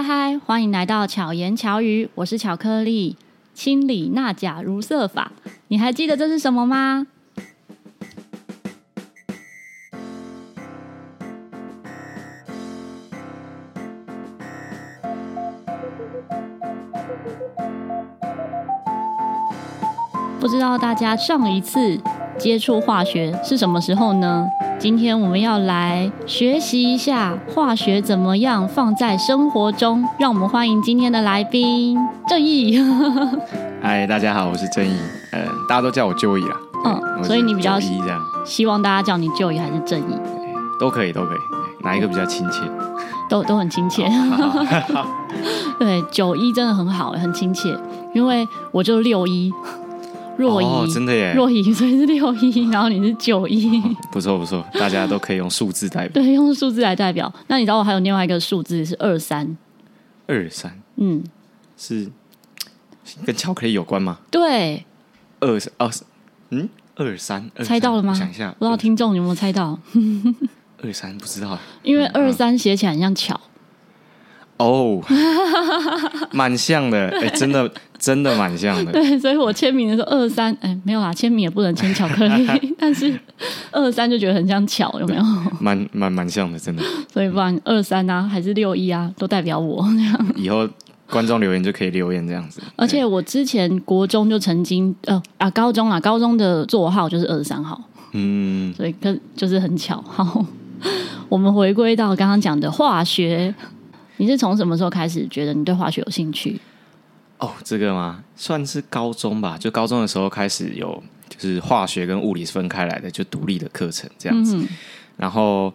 嗨嗨，欢迎来到巧言巧语，我是巧克力。清理钠钾如色法，你还记得这是什么吗？不知道大家上一次接触化学是什么时候呢？今天我们要来学习一下化学怎么样放在生活中。让我们欢迎今天的来宾正义。嗨，大家好，我是正义。呃，大家都叫我就义啦。嗯，所以你比较希望大家叫你就义还是正义？都可以，都可以。哪一个比较亲切？都都很亲切。对，九一真的很好，很亲切。因为我就六一。若一、哦，真的耶！若一，所以是六一，然后你是九一，不错不错，大家都可以用数字代表。对，用数字来代表。那你知道我还有另外一个数字是二三，二三，嗯，是跟巧克力有关吗？对，二三二，嗯，二三，猜到了吗？想一下，不知道听众有没有猜到？二三不知道，因为二三写起来很像巧。哦，蛮像的，哎，真的真的蛮像的。对，所以我签名的时候二三，哎，没有啦，签名也不能签巧克力，但是二三就觉得很像巧，有没有？蛮蛮蛮像的，真的。所以不管二三啊，还是六一啊，都代表我这样。以后观众留言就可以留言这样子。而且我之前国中就曾经，呃啊，高中啊，高中的座号就是二十三号。嗯，所以跟就是很巧。好，我们回归到刚刚讲的化学。你是从什么时候开始觉得你对化学有兴趣？哦，这个吗？算是高中吧。就高中的时候开始有，就是化学跟物理是分开来的，就独立的课程这样子。嗯、然后，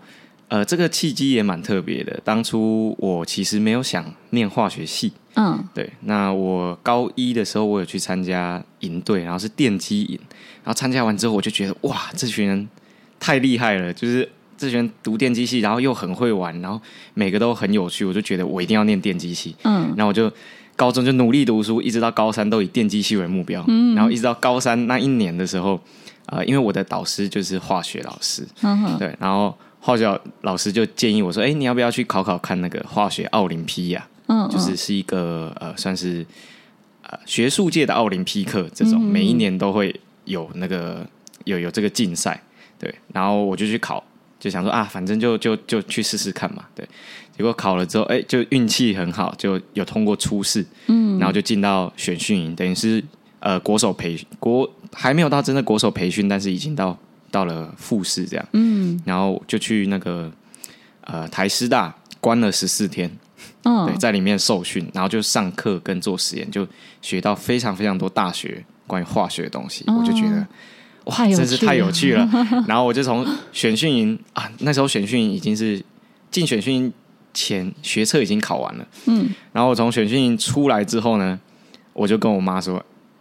呃，这个契机也蛮特别的。当初我其实没有想念化学系。嗯，对。那我高一的时候，我有去参加营队，然后是电机营。然后参加完之后，我就觉得哇，这群人太厉害了，就是。之前读电机系，然后又很会玩，然后每个都很有趣，我就觉得我一定要念电机系。嗯，然后我就高中就努力读书，一直到高三都以电机系为目标。嗯，然后一直到高三那一年的时候，呃，因为我的导师就是化学老师，嗯哼，对，然后化学老师就建议我说：“哎，你要不要去考考看那个化学奥林匹亚？嗯，就是是一个呃，算是呃学术界的奥林匹克，这种每一年都会有那个有有这个竞赛。对，然后我就去考。”就想说啊，反正就就就去试试看嘛，对。结果考了之后，哎，就运气很好，就有通过初试，嗯，然后就进到选训营，等于是呃国手培国还没有到真的国手培训，但是已经到到了复试这样，嗯，然后就去那个呃台师大关了十四天，嗯，对，在里面受训，然后就上课跟做实验，就学到非常非常多大学关于化学的东西，哦、我就觉得。哇，真是太有趣了！然后我就从选训营啊，那时候选训营已经是进选训营前学测已经考完了，嗯，然后我从选训营出来之后呢，我就跟我妈说：“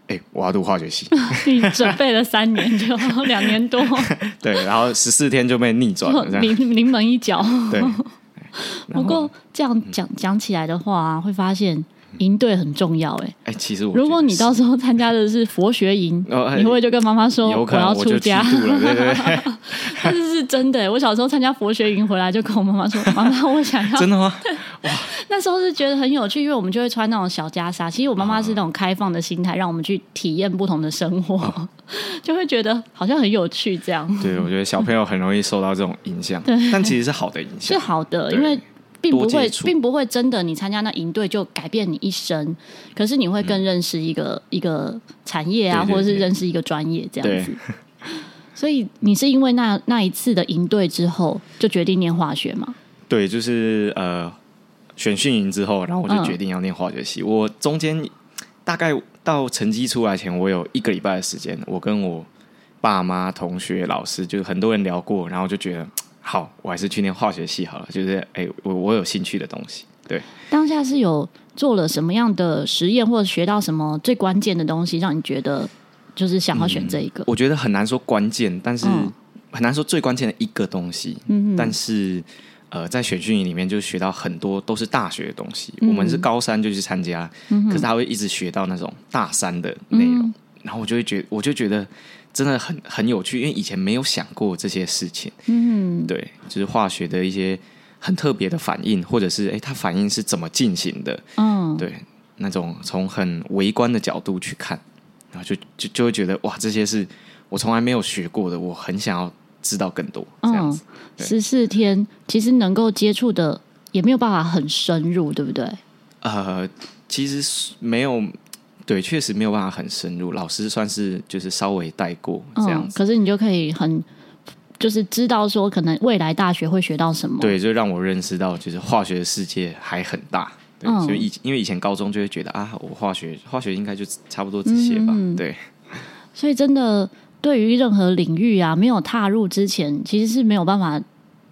哎、欸，我要读化学系。”你准备了三年就两年多，对，然后十四天就被逆转了，临临门一脚。对，不过这样讲讲起来的话、啊，会发现。营队很重要，哎，哎，其实我如果你到时候参加的是佛学营，你会不会就跟妈妈说我要出家？对对对，这 是真的。我小时候参加佛学营回来，就跟我妈妈说：“ 妈妈，我想要。”真的吗？哇！那时候是觉得很有趣，因为我们就会穿那种小袈裟。其实我妈妈是那种开放的心态，让我们去体验不同的生活，就会觉得好像很有趣。这样，对，我觉得小朋友很容易受到这种影响，但其实是好的影响，是好的，因为。并不会，并不会真的，你参加那营队就改变你一生。可是你会更认识一个、嗯、一个产业啊，或者是认识一个专业这样子。所以你是因为那那一次的营队之后，就决定念化学吗？对，就是呃选训营之后，然后我就决定要念化学系。嗯、我中间大概到成绩出来前，我有一个礼拜的时间，我跟我爸妈、同学、老师，就是很多人聊过，然后就觉得。好，我还是去念化学系好了。就是，哎、欸，我我有兴趣的东西。对，当下是有做了什么样的实验，或者学到什么最关键的东西，让你觉得就是想要选这一个？嗯、我觉得很难说关键，但是很难说最关键的一个东西。嗯，但是呃，在选训营里面就学到很多都是大学的东西。嗯、我们是高三就去参加，嗯、可是他会一直学到那种大三的内容，嗯、然后我就会觉得，我就觉得。真的很很有趣，因为以前没有想过这些事情。嗯，对，就是化学的一些很特别的反应，或者是哎，它反应是怎么进行的？嗯，对，那种从很微观的角度去看，然后就就就会觉得哇，这些是我从来没有学过的，我很想要知道更多。这样子，十四天其实能够接触的也没有办法很深入，对不对？呃，其实没有，对，确实没有办法很深入。老师算是就是稍微带过这样子，可是你就可以很。就是知道说，可能未来大学会学到什么？对，就让我认识到，就是化学的世界还很大。对，嗯、所以以因为以前高中就会觉得啊，我化学化学应该就差不多这些吧。嗯、对，所以真的对于任何领域啊，没有踏入之前，其实是没有办法。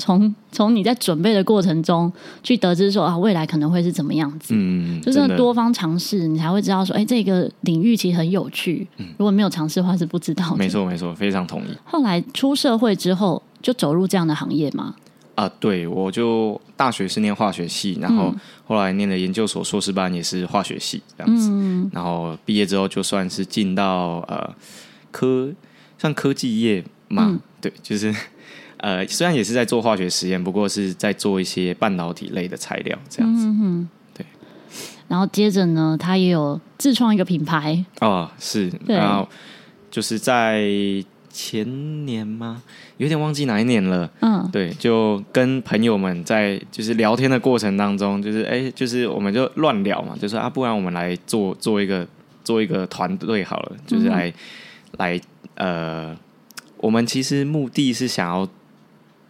从从你在准备的过程中去得知说啊，未来可能会是怎么样子，嗯，就是多方尝试，你才会知道说，哎，这个领域其实很有趣。嗯，如果没有尝试的话，是不知道的。没错，没错，非常同意。后来出社会之后，就走入这样的行业吗？啊，对，我就大学是念化学系，然后后来念的研究所硕士班也是化学系这样子，嗯，然后毕业之后就算是进到呃科像科技业嘛，嗯，对，就是。呃，虽然也是在做化学实验，不过是在做一些半导体类的材料这样子。嗯哼，对。然后接着呢，他也有自创一个品牌。哦，是。然后就是在前年吗？有点忘记哪一年了。嗯。对，就跟朋友们在就是聊天的过程当中，就是哎，就是我们就乱聊嘛，就说啊，不然我们来做做一个做一个团队好了，就是来、嗯、来呃，我们其实目的是想要。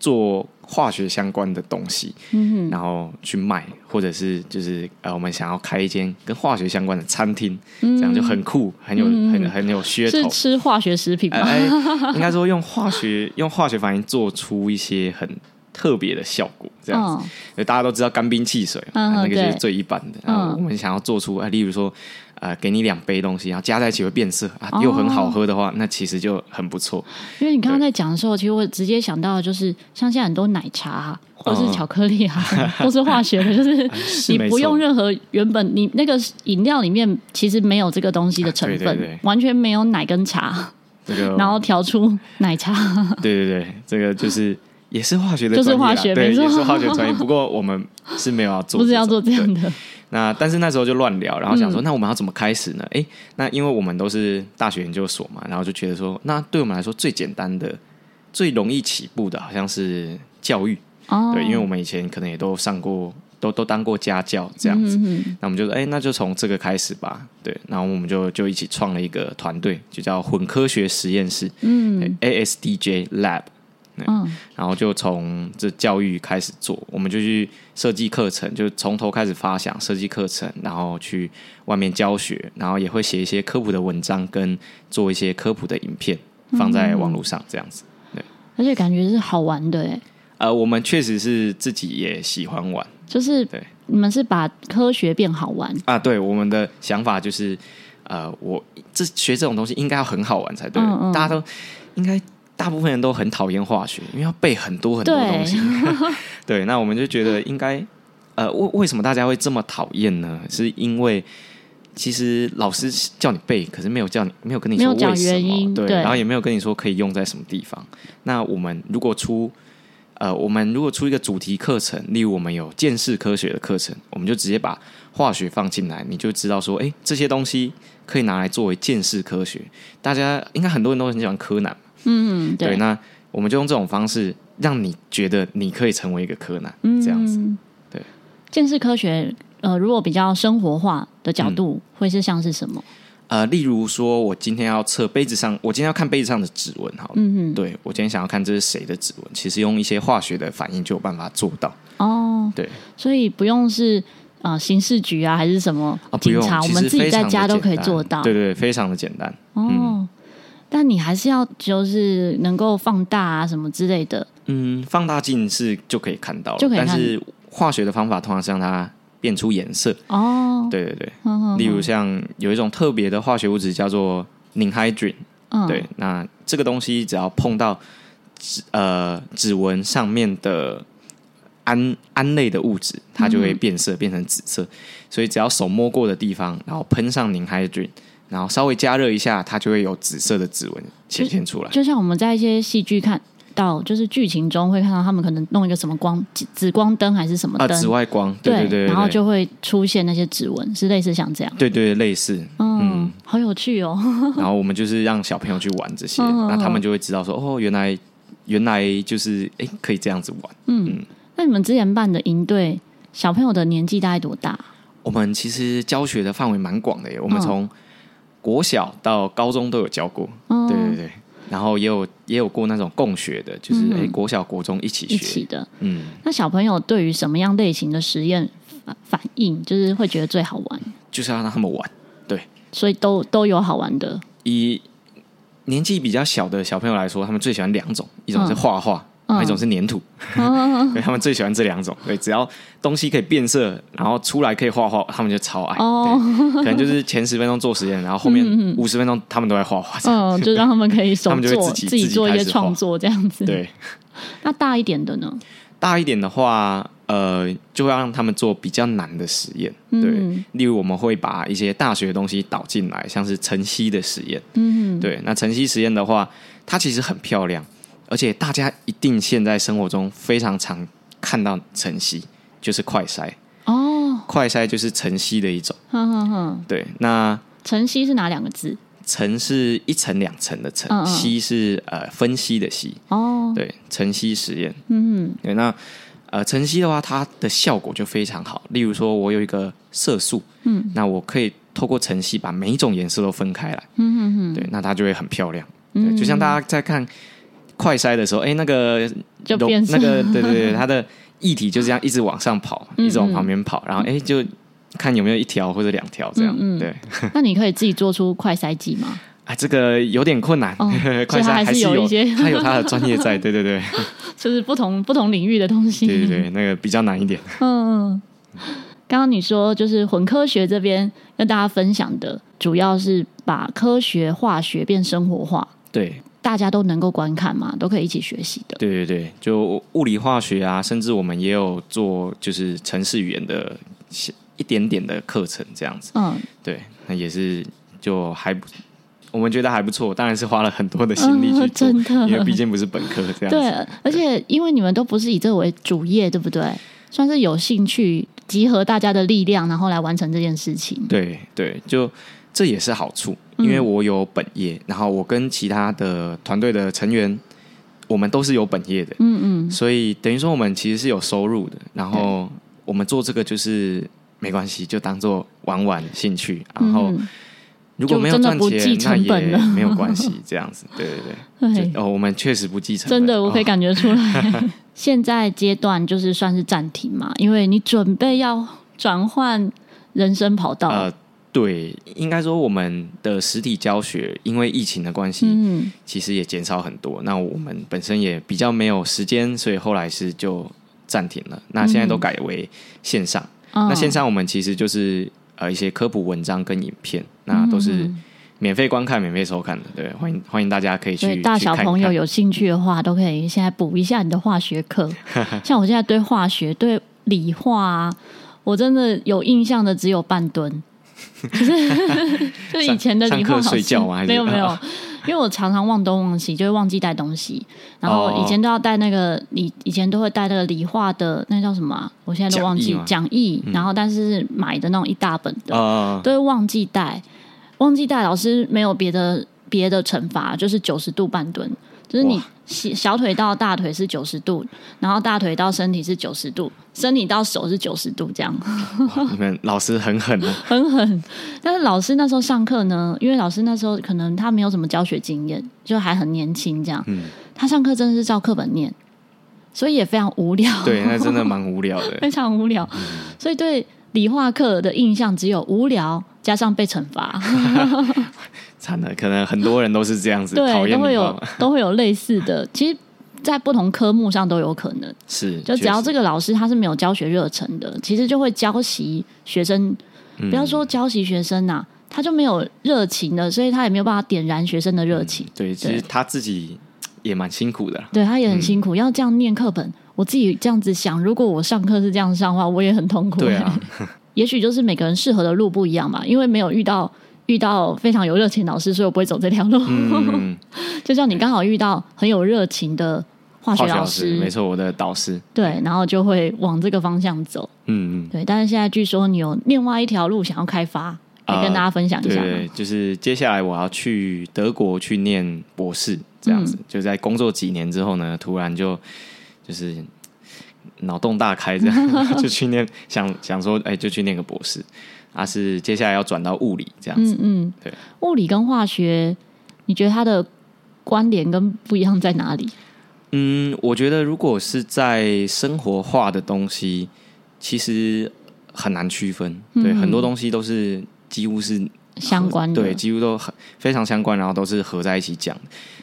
做化学相关的东西，嗯，然后去卖，或者是就是呃，我们想要开一间跟化学相关的餐厅，嗯、这样就很酷，很有、嗯、很很有噱头。是吃化学食品吗？呃哎、应该说用化学用化学反应做出一些很特别的效果，这样子。因为、哦、大家都知道干冰汽水，嗯、那个就是最一般的。然后我们想要做出，啊、例如说。呃，给你两杯东西，然后加在一起会变色啊，又很好喝的话，哦、那其实就很不错。因为你刚刚在讲的时候，其实我直接想到就是，像现在很多奶茶或是巧克力啊，都、嗯、是化学的，就是 你不用任何原本你那个饮料里面其实没有这个东西的成分，完全没有奶跟茶，这个然后调出奶茶。对对对，这个就是也是化学的，就是化学，对，没错也是化学专业。不过我们是没有要做，不是要做这样的。那但是那时候就乱聊，然后想说，那我们要怎么开始呢？哎、嗯，那因为我们都是大学研究所嘛，然后就觉得说，那对我们来说最简单的、最容易起步的，好像是教育。哦、对，因为我们以前可能也都上过，都都当过家教这样子。那我们就说，哎，那就从这个开始吧。对，然后我们就就一起创了一个团队，就叫混科学实验室。嗯，ASDJ Lab。嗯，然后就从这教育开始做，我们就去设计课程，就从头开始发想设计课程，然后去外面教学，然后也会写一些科普的文章，跟做一些科普的影片放在网络上，这样子。对，而且感觉是好玩的诶。呃，我们确实是自己也喜欢玩，就是对，你们是把科学变好玩啊？对，我们的想法就是，呃，我这学这种东西应该要很好玩才对，嗯嗯，大家都应该。大部分人都很讨厌化学，因为要背很多很多东西。对，对，那我们就觉得应该，呃，为为什么大家会这么讨厌呢？是因为其实老师叫你背，可是没有叫你，没有跟你说为什么，对，对，然后也没有跟你说可以用在什么地方。那我们如果出，呃，我们如果出一个主题课程，例如我们有见识科学的课程，我们就直接把化学放进来，你就知道说，哎，这些东西可以拿来作为见识科学。大家应该很多人都很喜欢柯南。嗯，对，对，那我们就用这种方式，让你觉得你可以成为一个柯南，嗯、这样子。对，鉴识科学，呃，如果比较生活化的角度，嗯、会是像是什么？呃，例如说，我今天要测杯子上，我今天要看杯子上的指纹，好了，嗯哼，对，我今天想要看这是谁的指纹，其实用一些化学的反应就有办法做到。哦，对，所以不用是啊、呃，刑事局啊，还是什么警察，我们自己在家都可以做到。对，对对，非常的简单。哦。嗯但你还是要就是能够放大啊什么之类的。嗯，放大镜是就可以看到了，就可以看。但是化学的方法通常是让它变出颜色。哦，对对对。呵呵呵。例如像有一种特别的化学物质叫做 ninhydrin。嗯。对，那这个东西只要碰到指呃指纹上面的胺胺类的物质，它就会变色，变成紫色。嗯。所以只要手摸过的地方，然后喷上 ninhydrin。然后稍微加热一下，它就会有紫色的指纹显现出来就。就像我们在一些戏剧看到就是剧情中会看到他们可能弄一个什么光紫光灯还是什么灯、啊、紫外光，对对对，然后就会出现那些指纹，是类似像这样，对对，对类似，嗯，嗯好有趣哦。然后我们就是让小朋友去玩这些，那他们就会知道说哦，原来原来就是哎可以这样子玩，嗯。嗯那你们之前办的营队，小朋友的年纪大概多大？我们其实教学的范围蛮广的耶，我们从国小到高中都有教过，哦、对对对，然后也有也有过那种共学的，就是哎、嗯、国小国中一起学一起的，嗯。那小朋友对于什么样类型的实验反应，就是会觉得最好玩？就是要让他们玩，对，所以都都有好玩的。以年纪比较小的小朋友来说，他们最喜欢两种，一种是画画。一种是粘土，哦、对，他们最喜欢这两种。对，只要东西可以变色，然后出来可以画画，他们就超爱。哦，可能就是前十分钟做实验，然后后面五十分钟他们都在画画。嗯，就让他们可以手 做，自己自己做一些创作这样子。对，那大一点的呢？大一点的话，呃，就会让他们做比较难的实验。对，嗯、例如我们会把一些大学的东西导进来，像是晨曦的实验。嗯，对，那晨曦实验的话，它其实很漂亮。而且大家一定现在生活中非常常看到晨曦，就是快筛哦，快筛就是晨曦的一种。哼哼哼对，那晨曦是哪两个字？晨是一层两层的晨，曦是呃分析的析。哦，对，晨曦实验。嗯哼，对，那呃晨曦的话，它的效果就非常好。例如说，我有一个色素，嗯，那我可以透过晨曦把每一种颜色都分开来。嗯哼哼，对，那它就会很漂亮。对，就像大家在看。快筛的时候，哎，那个就变那个，对对对，它的液体就这样一直往上跑，嗯嗯一直往旁边跑，然后哎，就看有没有一条或者两条这样。嗯嗯对，那你可以自己做出快筛剂吗？啊，这个有点困难。哦、快筛还是有一些，它有它的专业在。对对对，就是不同不同领域的东西。对对对，那个比较难一点。嗯，刚刚你说就是混科学这边跟大家分享的，主要是把科学化学变生活化。对。大家都能够观看嘛，都可以一起学习的。对对对，就物理化学啊，甚至我们也有做就是城市语言的一点点的课程这样子。嗯，对，那也是就还不，我们觉得还不错。当然是花了很多的心力去做，嗯、真的，因为毕竟不是本科这样子。对，而且因为你们都不是以这个为主业，对不对？算是有兴趣集合大家的力量，然后来完成这件事情。对对，就。这也是好处，因为我有本业，嗯、然后我跟其他的团队的成员，我们都是有本业的，嗯嗯，所以等于说我们其实是有收入的。然后我们做这个就是没关系，就当做玩玩兴趣。然后如果没有赚钱，那也没有关系，这样子，对对对。哦，我们确实不继承，真的，我可以感觉出来。现在阶段就是算是暂停嘛，因为你准备要转换人生跑道。呃对，应该说我们的实体教学因为疫情的关系，嗯、其实也减少很多。那我们本身也比较没有时间，所以后来是就暂停了。那现在都改为线上。嗯、那线上我们其实就是呃一些科普文章跟影片，那都是免费观看、免费收看的。对，欢迎欢迎大家可以去。大小朋友有兴趣的话，都可以现在补一下你的化学课。像我现在对化学、对理化啊，我真的有印象的只有半吨。可是，就以前的理化老师没有没有，因为我常常忘东忘西，就会忘记带东西。然后以前都要带那个，以以前都会带那个理化的，那叫什么？我现在都忘记讲义。然后但是买的那种一大本的，都会忘记带，忘记带。老师没有别的别的惩罚，就是九十度半蹲。就是你小腿到大腿是九十度，然后大腿到身体是九十度，身体到手是九十度，这样。你们老师很狠啊，很狠。但是老师那时候上课呢，因为老师那时候可能他没有什么教学经验，就还很年轻，这样。嗯。他上课真的是照课本念，所以也非常无聊。对，那真的 蛮无聊的，非常无聊。所以对理化课的印象只有无聊，加上被惩罚。惨了，可能很多人都是这样子，对，都会有 都会有类似的。其实，在不同科目上都有可能是，就只要这个老师他是没有教学热忱的，其实就会教习学生。不要说教习学生呐、啊，他就没有热情的，所以他也没有办法点燃学生的热情。对，其实他自己也蛮辛苦的，对他也很辛苦，要这样念课本。我自己这样子想，如果我上课是这样上的话，我也很痛苦。对啊，也许就是每个人适合的路不一样嘛，因为没有遇到。遇到非常有热情的老师，所以我不会走这条路。嗯、就像你刚好遇到很有热情的化学老师，没错，我的导师。对，然后就会往这个方向走。嗯嗯，对。但是现在据说你有另外一条路想要开发，可以跟大家分享一下。呃、对，就是接下来我要去德国去念博士，这样子。嗯、就在工作几年之后呢，突然就就是脑洞大开，这样 就去念，想想说，哎，就去念个博士。啊，是接下来要转到物理这样子。嗯嗯，对。物理跟化学，你觉得它的关联跟不一样在哪里？嗯，我觉得如果是在生活化的东西，其实很难区分。对，嗯、很多东西都是几乎是相关的，对，几乎都很非常相关，然后都是合在一起讲。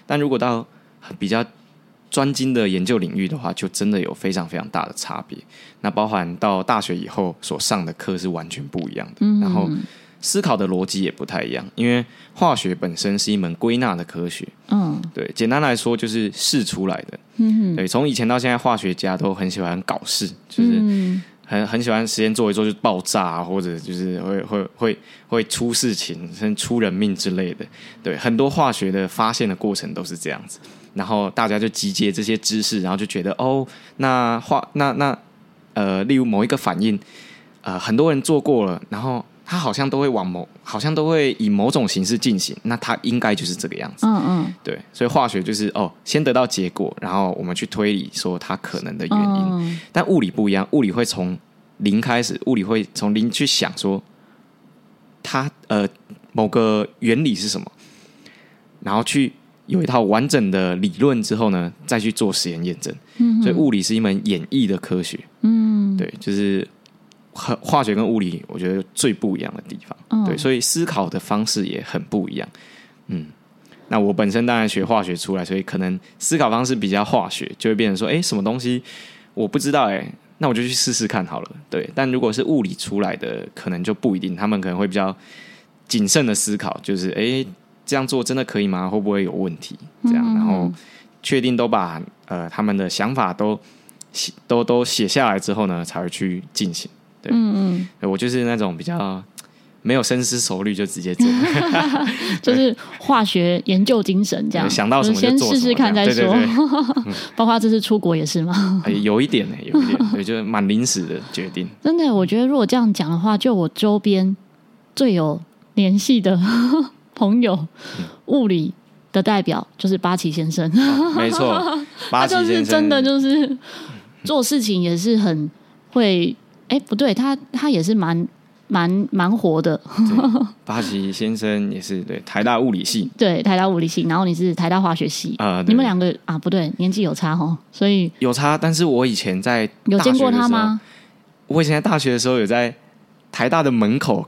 但如果到比较专精的研究领域的话，就真的有非常非常大的差别。那包含到大学以后所上的课是完全不一样的，嗯、然后。思考的逻辑也不太一样，因为化学本身是一门归纳的科学。嗯，对，简单来说就是试出来的。嗯哼，对，从以前到现在，化学家都很喜欢搞事，就是很很喜欢实验做一做就爆炸，或者就是会会会会出事情，甚至出人命之类的。对，很多化学的发现的过程都是这样子，然后大家就集结这些知识，然后就觉得哦，那化那那呃，例如某一个反应，呃，很多人做过了，然后。它好像都会往某，好像都会以某种形式进行，那它应该就是这个样子。嗯嗯，对，所以化学就是哦，先得到结果，然后我们去推理说它可能的原因。嗯、但物理不一样，物理会从零开始，物理会从零去想说它呃某个原理是什么，然后去有一套完整的理论之后呢，再去做实验验证。嗯，所以物理是一门演绎的科学。嗯，对，就是。和化学跟物理，我觉得最不一样的地方，嗯、对，所以思考的方式也很不一样。嗯，那我本身当然学化学出来，所以可能思考方式比较化学，就会变成说，哎、欸，什么东西我不知道、欸，哎，那我就去试试看好了。对，但如果是物理出来的，可能就不一定，他们可能会比较谨慎的思考，就是，哎、欸，这样做真的可以吗？会不会有问题？这样，然后确定都把呃他们的想法都写都都写下来之后呢，才会去进行。对嗯嗯，我就是那种比较没有深思熟虑就直接做，就是化学研究精神这样，想到什么就先试试看再说。对对对 包括这次出国也是吗？有一点呢，有一点，对，就是蛮临时的决定。真的，我觉得如果这样讲的话，就我周边最有联系的朋友，物理的代表就是八旗先生。没错，八旗先生就是真的就是做事情也是很会。哎，不对，他他也是蛮蛮蛮活的。八旗 先生也是对台大物理系，对台大物理系，然后你是台大化学系啊？呃、你们两个啊，不对，年纪有差哦，所以有差。但是我以前在有见过他吗？我以前在大学的时候有在台大的门口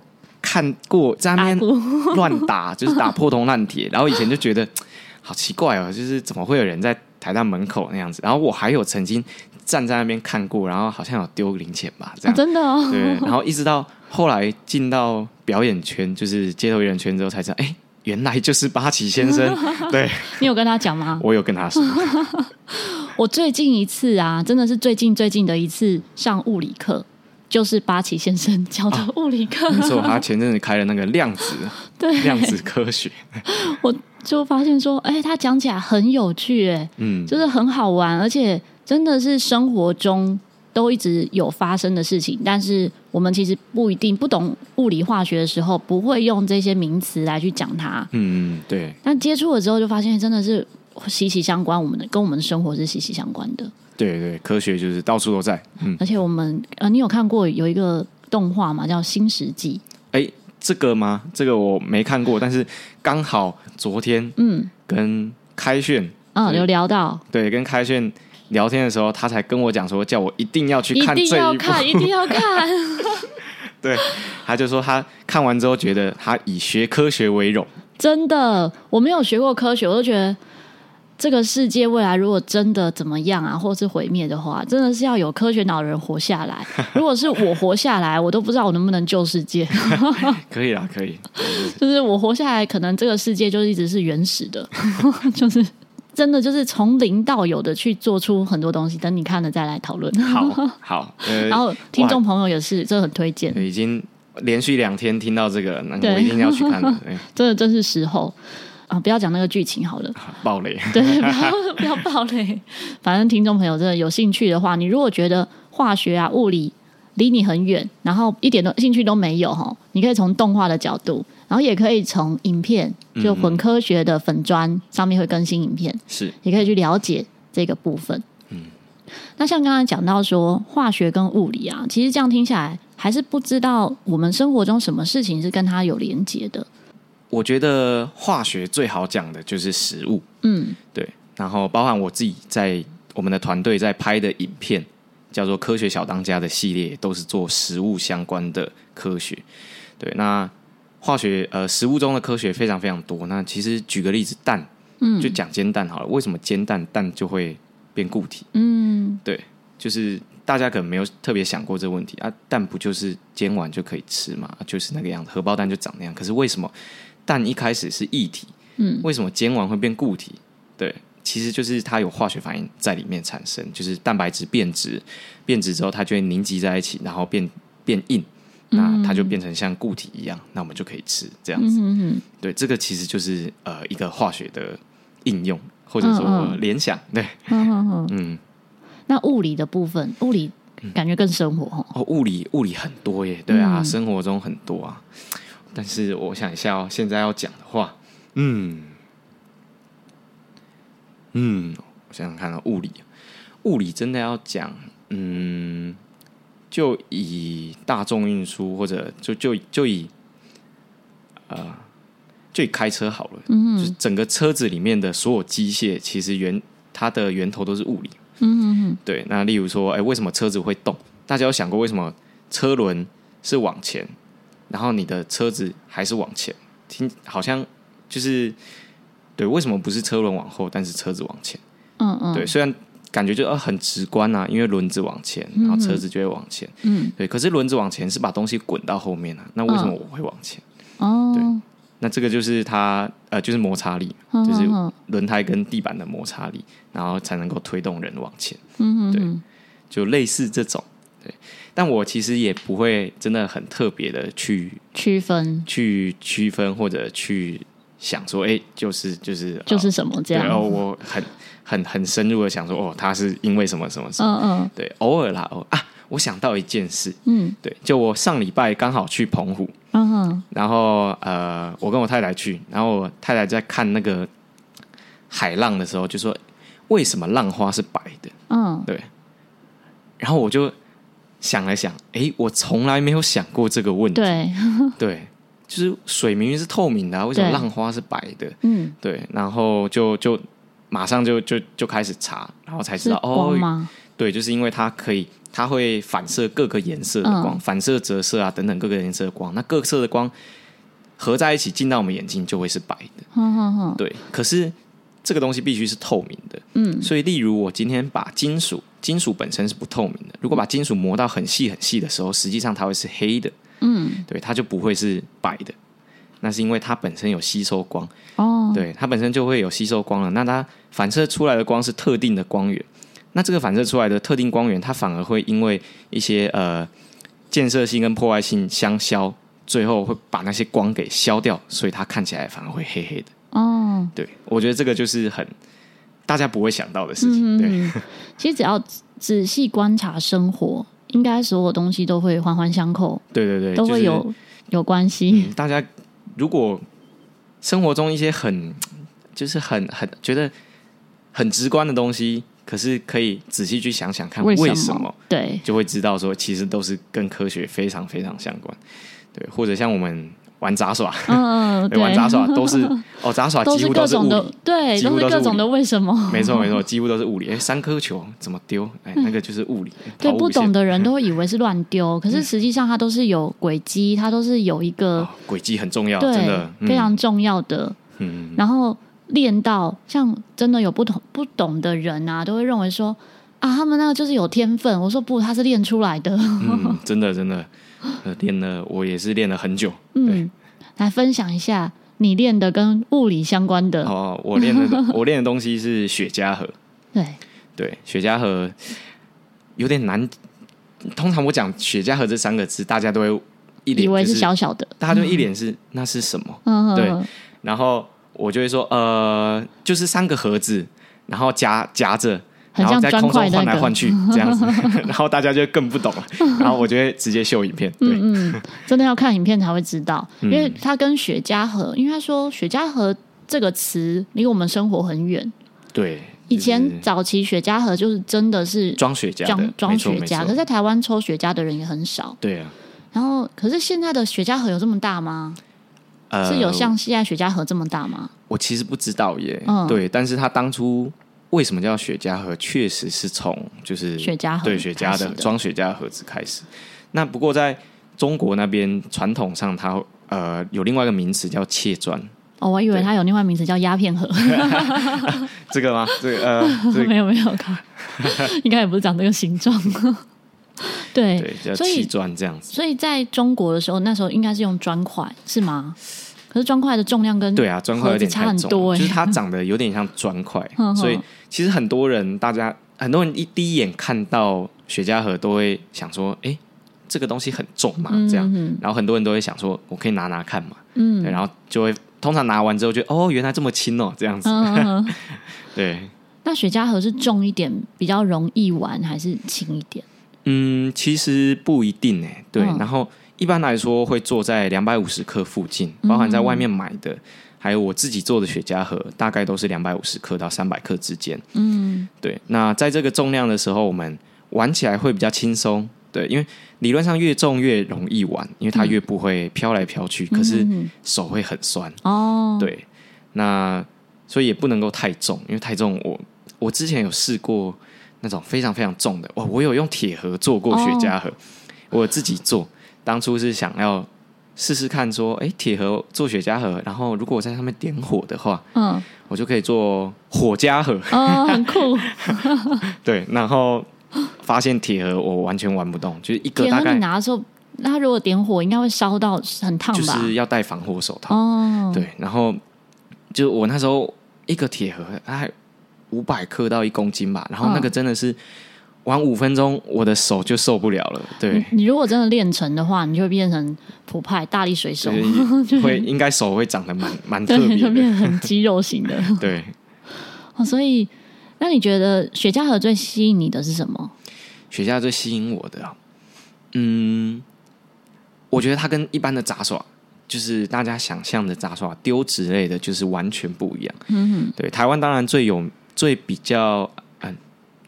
看过，在那边 乱打，就是打破铜烂铁。然后以前就觉得 好奇怪哦，就是怎么会有人在台大门口那样子？然后我还有曾经。站在那边看过，然后好像有丢零钱吧，这样、哦、真的哦。对，然后一直到后来进到表演圈，就是街头艺人圈之后，才知道，哎，原来就是八旗先生。对，你有跟他讲吗？我有跟他说。我最近一次啊，真的是最近最近的一次上物理课，就是八旗先生教的物理课。没错、哦，他前阵子开了那个量子，对，量子科学。我就发现说，哎，他讲起来很有趣，哎，嗯，就是很好玩，而且。真的是生活中都一直有发生的事情，但是我们其实不一定不懂物理化学的时候，不会用这些名词来去讲它。嗯，对。但接触了之后，就发现真的是息息相关，我们的跟我们的生活是息息相关的。对对，科学就是到处都在。嗯，而且我们呃，你有看过有一个动画吗？叫《新石纪》。哎，这个吗？这个我没看过，但是刚好昨天嗯，跟开炫嗯有聊到，对，跟开炫。聊天的时候，他才跟我讲说，叫我一定要去看这一部，一定要看，一定要看。对，他就说他看完之后觉得他以学科学为荣。真的，我没有学过科学，我都觉得这个世界未来如果真的怎么样啊，或是毁灭的话，真的是要有科学脑的人活下来。如果是我活下来，我都不知道我能不能救世界。可以啦，可以。就是我活下来，可能这个世界就一直是原始的，就是。真的就是从零到有的去做出很多东西，等你看了再来讨论。好，好，呃、然后听众朋友也是，这很推荐。已经连续两天听到这个，那我一定要去看了。真的真是时候。啊，不要讲那个剧情好了，暴雷。对，不要不要暴雷。反正听众朋友真的有兴趣的话，你如果觉得化学啊、物理离你很远，然后一点都兴趣都没有哈，你可以从动画的角度，然后也可以从影片，就混科学的粉砖上面会更新影片，是、嗯，也可以去了解这个部分。嗯，那像刚才讲到说化学跟物理啊，其实这样听下来，还是不知道我们生活中什么事情是跟它有连接的。我觉得化学最好讲的就是食物，嗯，对。然后包含我自己在我们的团队在拍的影片，叫做《科学小当家》的系列，都是做食物相关的科学。对，那化学呃，食物中的科学非常非常多。那其实举个例子，蛋，嗯，就讲煎蛋好了。为什么煎蛋蛋就会变固体？嗯，对，就是大家可能没有特别想过这个问题啊。蛋不就是煎完就可以吃嘛？就是那个样子，荷包蛋就长那样。可是为什么？蛋一开始是液体，嗯，为什么煎完会变固体？对，其实就是它有化学反应在里面产生，就是蛋白质变质，变质之后它就会凝集在一起，然后变变硬，那它就变成像固体一样，那我们就可以吃这样子。嗯哼，对，这个其实就是呃一个化学的应用，或者说联想。对，嗯 嗯。那物理的部分，物理感觉更生活哦，物理物理很多耶，对啊，生活中很多啊。但是我想一下哦，现在要讲的话，嗯嗯，我想想看啊，物理，物理真的要讲，嗯，就以大众运输或者就就就以呃，就以开车好了，嗯，就是整个车子里面的所有机械，其实源它的源头都是物理，嗯嗯，对。那例如说，哎，为什么车子会动？大家有想过为什么车轮是往前？然后你的车子还是往前，听好像就是对，为什么不是车轮往后，但是车子往前？嗯嗯，对，虽然感觉就呃很直观啊，因为轮子往前，然后车子就会往前。嗯，对，可是轮子往前是把东西滚到后面啊，那为什么我会往前？哦，对，那这个就是它呃，就是摩擦力，就是轮胎跟地板的摩擦力，然后才能够推动人往前。嗯嗯，对，就类似这种，对。但我其实也不会真的很特别的去区分、去区分或者去想说，哎，就是就是就是什么这样。然后我很很很深入的想说，哦，他是因为什么什么什么。嗯嗯。对，偶尔啦，哦啊，我想到一件事。嗯。对，就我上礼拜刚好去澎湖。嗯哼。然后呃，我跟我太太去，然后我太太在看那个海浪的时候，就说为什么浪花是白的？嗯。对。然后我就。想了想，哎，我从来没有想过这个问题。对，对，就是水明明是透明的啊，为什么浪花是白的？嗯，对，然后就就马上就就就开始查，然后才知道哦，对，就是因为它可以，它会反射各个颜色的光，嗯、反射、折射啊等等各个颜色的光，那各色的光合在一起进到我们眼睛就会是白的。嗯嗯嗯，对，可是。这个东西必须是透明的，嗯，所以例如我今天把金属，金属本身是不透明的，如果把金属磨到很细很细的时候，实际上它会是黑的，嗯，对，它就不会是白的，那是因为它本身有吸收光，哦，对，它本身就会有吸收光了，那它反射出来的光是特定的光源，那这个反射出来的特定光源，它反而会因为一些呃建设性跟破坏性相消，最后会把那些光给消掉，所以它看起来反而会黑黑的。哦，对，我觉得这个就是很大家不会想到的事情。对，嗯、其实只要仔细观察生活，应该所有东西都会环环相扣。对对对，都会有、就是、有关系、嗯。大家如果生活中一些很就是很很觉得很直观的东西，可是可以仔细去想想看为什么，为什么对，就会知道说其实都是跟科学非常非常相关。对，或者像我们。玩杂耍，嗯，对，玩杂耍都是哦，杂耍 几乎都是物理，对，都是各种的为什么？没错没错，几乎都是物理。哎，三颗球怎么丢？哎，那个就是物理。对，不懂的人都会以为是乱丢，可是实际上它都是有轨迹，它都是有一个轨迹很重要，真的非常重要的。嗯，然后练到像真的有不同不懂的人啊，都会认为说啊，他们那个就是有天分。我说不，他是练出来的。嗯，真的真的。练了，我也是练了很久。嗯，来分享一下你练的跟物理相关的。哦，我练的 我练的东西是雪茄盒。对对，雪茄盒有点难。通常我讲雪茄盒这三个字，大家都会一脸、就是、以为是小小的，大家就一脸是、嗯、那是什么？嗯，对。然后我就会说，呃，就是三个盒子，然后夹夹着，然后在空中换来换去这样子，然后大家就更不懂了。然后我就会直接秀影片。对，嗯，嗯，真的要看影片才会知道，因为它跟雪茄盒，因为他说雪茄盒这个词离我们生活很远。对，以前早期雪茄盒就是真的是装雪茄，装装雪茄，可是在台湾抽雪茄的人也很少。对啊。然后，可是现在的雪茄盒有这么大吗？呃，是有像现在雪茄盒这么大吗？我其实不知道耶。嗯，对，但是他当初为什么叫雪茄盒，确实是从就是雪茄盒对雪茄的装雪茄盒子开始。那不过在中国那边传统上它，它呃有另外一个名词叫切砖。哦，我以为它有另外名词叫鸦片盒。这个吗？这个呃，没有没有，应该也不是长这个形状。对，对，所以砖这样子。所以在中国的时候，那时候应该是用砖块，是吗？可是砖块的重量跟对啊，砖块有点差很多，就是它长得有点像砖块，所以其实很多人，大家很多人一第一眼看到雪茄盒都会想说，哎，这个东西很重嘛，这样。然后很多人都会想说，我可以拿拿看嘛，嗯，然后就会通常拿完之后就哦，原来这么轻哦，这样子。对。那雪茄盒是重一点比较容易玩，还是轻一点？嗯，其实不一定诶。对，嗯、然后一般来说会做在两百五十克附近，包含在外面买的，嗯、还有我自己做的雪茄盒，大概都是两百五十克到三百克之间。嗯，对。那在这个重量的时候，我们玩起来会比较轻松。对，因为理论上越重越容易玩，因为它越不会飘来飘去，嗯、可是手会很酸。哦，对。那所以也不能够太重，因为太重我，我我之前有试过。那种非常非常重的，哇！我有用铁盒做过雪茄盒，哦、我自己做。当初是想要试试看，说，哎，铁盒做雪茄盒，然后如果我在上面点火的话，嗯，我就可以做火茄盒，哦，很酷。对，然后发现铁盒我完全玩不动，就是一个大概你拿的时候，它如果点火应该会烧到很烫吧？就是要戴防火手套。哦，对，然后就我那时候一个铁盒，哎。五百克到一公斤吧，然后那个真的是玩五分钟，我的手就受不了了。对，你，你如果真的练成的话，你就会变成普派大力水手，会应该手会长得蛮蛮特别的，就变成很肌肉型的。对，哦，所以那你觉得雪茄盒最吸引你的是什么？雪茄最吸引我的，嗯，我觉得它跟一般的杂耍。就是大家想象的杂耍丢掷类的，就是完全不一样。嗯哼，对，台湾当然最有最比较嗯，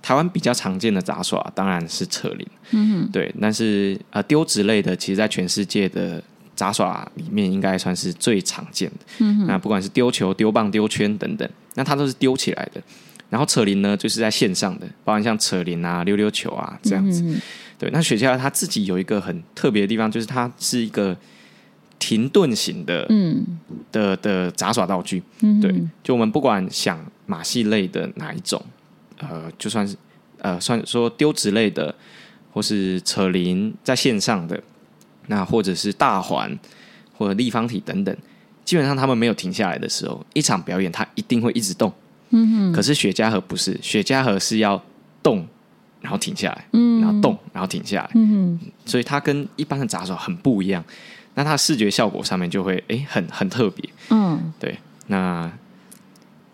台湾比较常见的杂耍当然是扯铃。嗯，对，但是呃丢掷类的，其实在全世界的杂耍里面应该算是最常见的。嗯，那不管是丢球、丢棒、丢圈等等，那它都是丢起来的。然后扯铃呢，就是在线上的，包含像扯铃啊、溜溜球啊这样子。嗯，对，那雪橇它自己有一个很特别的地方，就是它是一个。停顿型的，嗯，的的杂耍道具，嗯、对，就我们不管想马戏类的哪一种，呃，就算是呃，算说丢纸类的，或是扯铃在线上的，那或者是大环或者立方体等等，基本上他们没有停下来的时候，一场表演它一定会一直动，嗯哼。可是雪茄盒不是，雪茄盒是要动，然后停下来，嗯，然后动，然后停下来，嗯哼。所以它跟一般的杂耍很不一样。那它视觉效果上面就会哎、欸、很很特别，嗯，对，那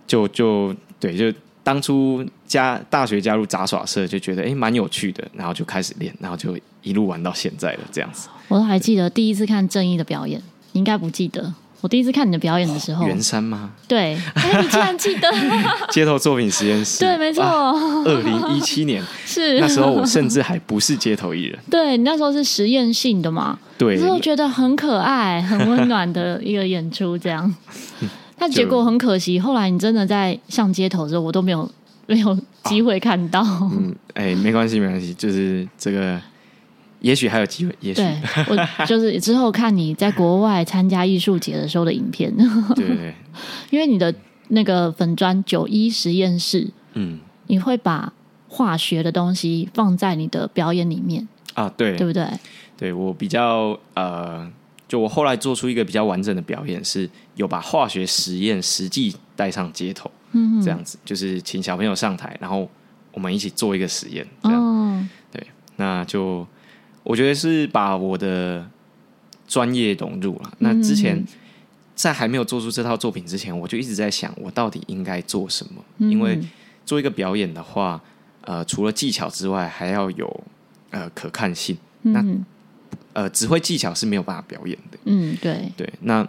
就就对，就当初加大学加入杂耍社就觉得哎蛮、欸、有趣的，然后就开始练，然后就一路玩到现在了这样子。我都还记得第一次看正义的表演，你应该不记得。我第一次看你的表演的时候，圆山吗？对，哎，你竟然记得 街头作品实验室？对，没错，二零一七年是那时候，我甚至还不是街头艺人。对，你那时候是实验性的嘛？对，之后觉得很可爱、很温暖的一个演出，这样。但结果很可惜，后来你真的在上街头的时候，我都没有没有机会看到。嗯，哎，没关系，没关系，就是这个。也许还有机会，也许我 就是之后看你在国外参加艺术节的时候的影片，对，对，对，因为你的那个粉砖九一实验室，嗯，你会把化学的东西放在你的表演里面啊，对，对不对？对我比较呃，就我后来做出一个比较完整的表演，是有把化学实验实际带上街头，嗯哼，这样子就是请小朋友上台，然后我们一起做一个实验，这样，哦，对，那就。我觉得是把我的专业融入了。那之前在还没有做出这套作品之前，我就一直在想，我到底应该做什么？嗯、因为做一个表演的话，呃，除了技巧之外，还要有呃可看性。嗯、那呃，指挥技巧是没有办法表演的。嗯，对对。那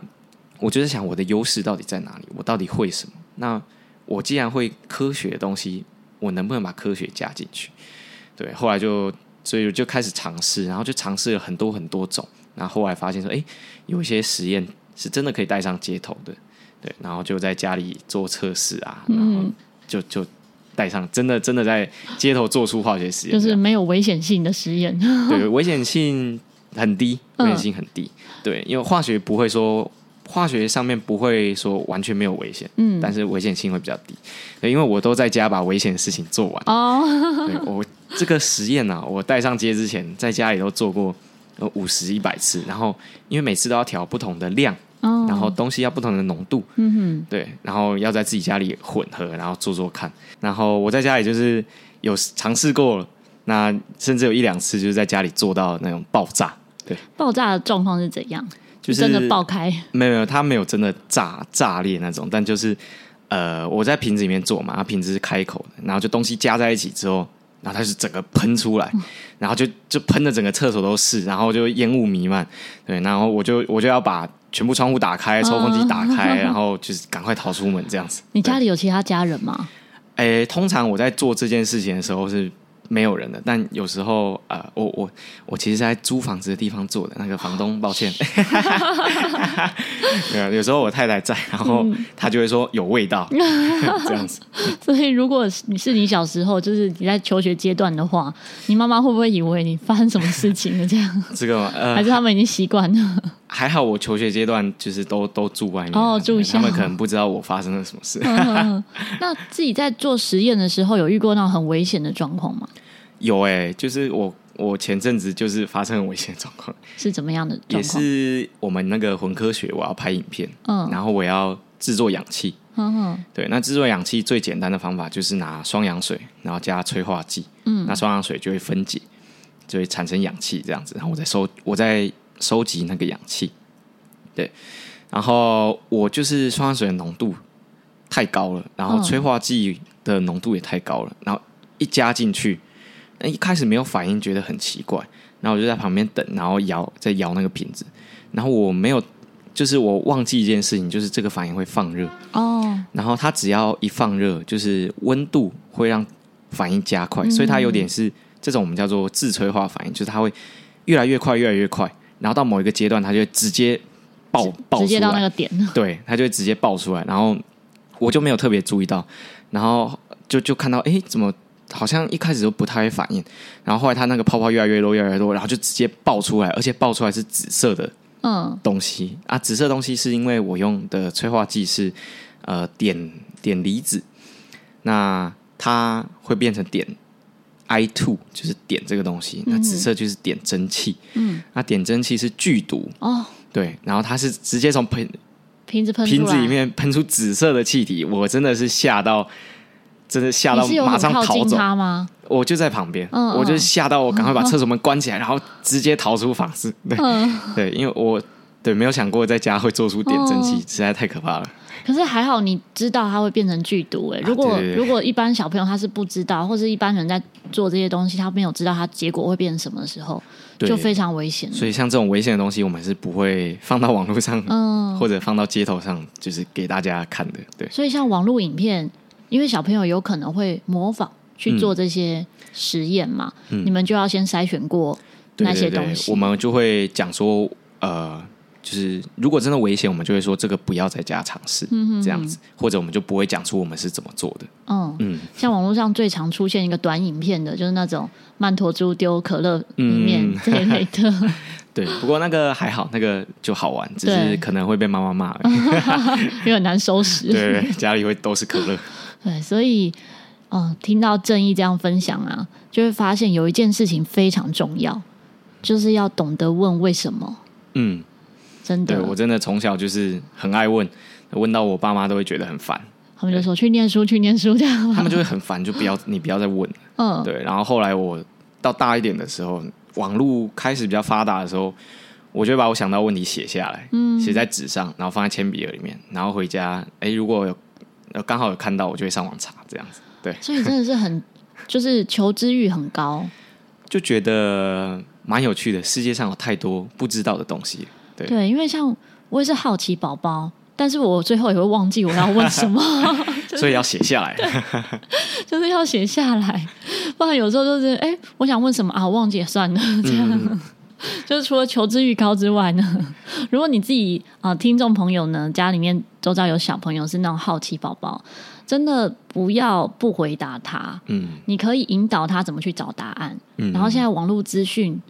我就在想，我的优势到底在哪里？我到底会什么？那我既然会科学的东西，我能不能把科学加进去？对，后来就所以就开始尝试，然后就尝试了很多很多种。然后后来发现说，哎，有一些实验是真的可以带上街头的，对，然后就在家里做测试啊，然后就就带上，真的真的在街头做出化学实验，就是没有危险性的实验，对，危险性很低，危险性很低，嗯、对，因为化学不会说，化学上面不会说完全没有危险，嗯，但是危险性会比较低，对，因为我都在家把危险的事情做完，哦，对，我这个实验啊，我带上街之前，在家里都做过。五十一百次，然后因为每次都要调不同的量，哦、然后东西要不同的浓度，嗯哼，对，然后要在自己家里混合，然后做做看。然后我在家里就是有尝试过了，那甚至有一两次就是在家里做到那种爆炸，对，爆炸的状况是怎样？就是真的爆开？没有没有，它没有真的炸炸裂那种，但就是呃，我在瓶子里面做嘛，它瓶子是开口的，然后就东西加在一起之后。然后它是整个喷出来，然后就就喷的整个厕所都是，然后就烟雾弥漫，对，然后我就我就要把全部窗户打开，抽风机打开，嗯、然后就是赶快逃出门这样子。你家里有其他家人吗？诶，通常我在做这件事情的时候是。没有人的，但有时候呃，我我我其实在租房子的地方做的那个房东，抱歉，没有，有时候我太太在，然后她就会说有味道，这样子。所以如果你是你小时候，就是你在求学阶段的话，你妈妈会不会以为你发生什么事情了？这样这个呃，还是他们已经习惯了？还好我求学阶段就是都都住外面哦，住校，他们可能不知道我发生了什么事。那自己在做实验的时候，有遇过那种很危险的状况吗？有哎、欸，就是我我前阵子就是发生很危险的状况，是怎么样的状况？也是我们那个魂科学，我要拍影片，嗯，然后我要制作氧气，嗯哼，对，那制作氧气最简单的方法就是拿双氧水，然后加催化剂，嗯，那双氧水就会分解，就会产生氧气这样子，然后我再收我再收集那个氧气，对，然后我就是双氧水的浓度太高了，然后催化剂的浓度也太高了，然后一加进去。那一开始没有反应，觉得很奇怪，然后我就在旁边等，然后摇在摇那个瓶子，然后我没有，就是我忘记一件事情，就是这个反应会放热。哦，然后它只要一放热，就是温度会让反应加快，所以它有点是这种我们叫做自催化反应，就是它会越来越快，越来越快，然后到某一个阶段，它就会直接爆爆出来，直接到那个点，对，它就会直接爆出来，然后我就没有特别注意到，然后就就看到，哎，怎么？好像一开始都不太会反应，然后后来它那个泡泡越来越多，越来越多，然后就直接爆出来，而且爆出来是紫色的嗯。东西、嗯、啊，紫色东西是因为我用的催化剂是呃碘碘离子，那它会变成碘 I two 就是点这个东西，那紫色就是点蒸汽，嗯，那点蒸汽是剧毒哦，对，然后它是直接从瓶瓶子喷瓶子里面喷出紫色的气体，我真的是吓到。真的吓到，马上逃走吗？我就在旁边，我就吓到，我赶快把厕所门关起来，然后直接逃出房子。对，嗯、对，因为我对没有想过在家会做出点蒸汽，嗯、实在太可怕了。可是还好，你知道它会变成剧毒。哎，如果、如果一般小朋友他是不知道，或是一般人在做这些东西，他没有知道它结果会变成什么的时候，就非常危险。所以像这种危险的东西，我们是不会放到网络上，嗯，或者放到街头上，就是给大家看的。对，所以像网络影片。因为小朋友有可能会模仿去做这些实验嘛，嗯、你们就要先筛选过那些东西。我们就会讲说，呃，就是如果真的危险，我们就会说这个不要在家尝试，这样子，或者我们就不会讲出我们是怎么做的。嗯嗯，像网络上最常出现一个短影片的，就是那种曼陀珠丢可乐里面这一类的。嗯、对，不过那个还好，那个就好玩，只是可能会被妈妈骂，因为很难收拾。对，家里会都是可乐。对，所以，哦，听到正义这样分享啊，就会发现有一件事情非常重要，就是要懂得问为什么。嗯，真的，对，我真的从小就是很爱问，问到我爸妈都会觉得很烦。他们就说去念书，去念书这样。他们就会很烦，就不要你不要再问。嗯，对。然后后来我到大一点的时候，网络开始比较发达的时候，我就会把我想到问题写下来。嗯，写在纸上，然后放在铅笔盒里面，然后回家，哎，如果有刚好有看到，我就会上网查这样子。对，所以真的是很，就是求知欲很高，就觉得蛮有趣的。世界上有太多不知道的东西。对，对，因为像我也是好奇宝宝，但是我最后也会忘记我要问什么，就是、所以要写下来，就是要写下来，不然有时候就是哎，我想问什么啊，我忘记也算了，这样。嗯就是除了求知欲高之外呢，如果你自己啊、呃，听众朋友呢，家里面周遭有小朋友是那种好奇宝宝，真的不要不回答他，嗯，你可以引导他怎么去找答案，嗯，然后现在网络资讯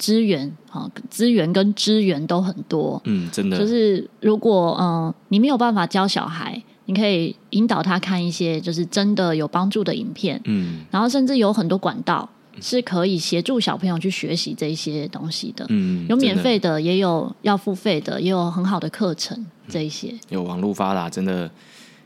资源啊，资源跟资源都很多，嗯，真的，就是如果嗯、呃，你没有办法教小孩，你可以引导他看一些就是真的有帮助的影片，嗯，然后甚至有很多管道。是可以协助小朋友去学习这一些东西的，嗯，有免费的，也有要付费的，也有很好的课程，这一些。有网络发达，真的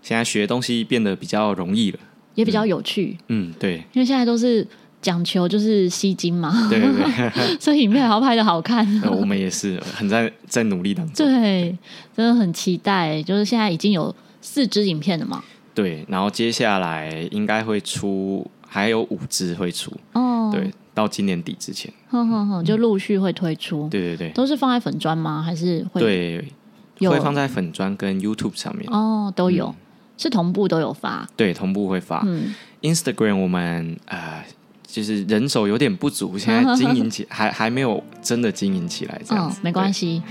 现在学东西变得比较容易了，也比较有趣，嗯，对，因为现在都是讲求就是吸睛嘛，对对对，所以影片还要拍的好看，我们也是很在在努力当中，对，真的很期待，就是现在已经有四支影片了嘛，对，然后接下来应该会出。还有五支会出。哦，对，到今年底之前，哼哼哼，就陆续会推出。对对对，都是放在粉砖吗？还是会对，会放在粉砖跟 YouTube 上面。哦，都有，是同步都有发。对，同步会发。嗯，Instagram 我们呃，就是人手有点不足，现在 经营起还还没有真的经营起来，这样子没关系。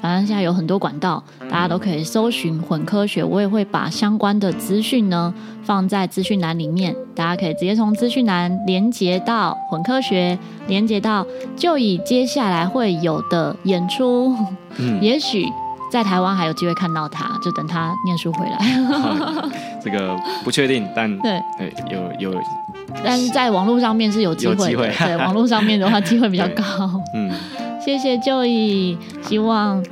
反正现在有很多管道，大家都可以搜寻混科学。我也会把相关的资讯呢放在资讯栏里面，大家可以直接从资讯栏连接到混科学，连接到就以接下来会有的演出。嗯，也许在台湾还有机会看到他，就等他念书回来。嗯、这个不确定，但对对有有，但是在网络上面是有机会的，有机会对网络上面的话机会比较高。嗯。谢谢 Joey，希望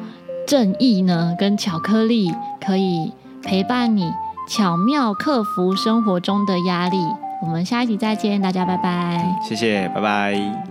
正义呢跟巧克力可以陪伴你，巧妙克服生活中的压力。我们下一集再见，大家拜拜。谢谢，拜拜。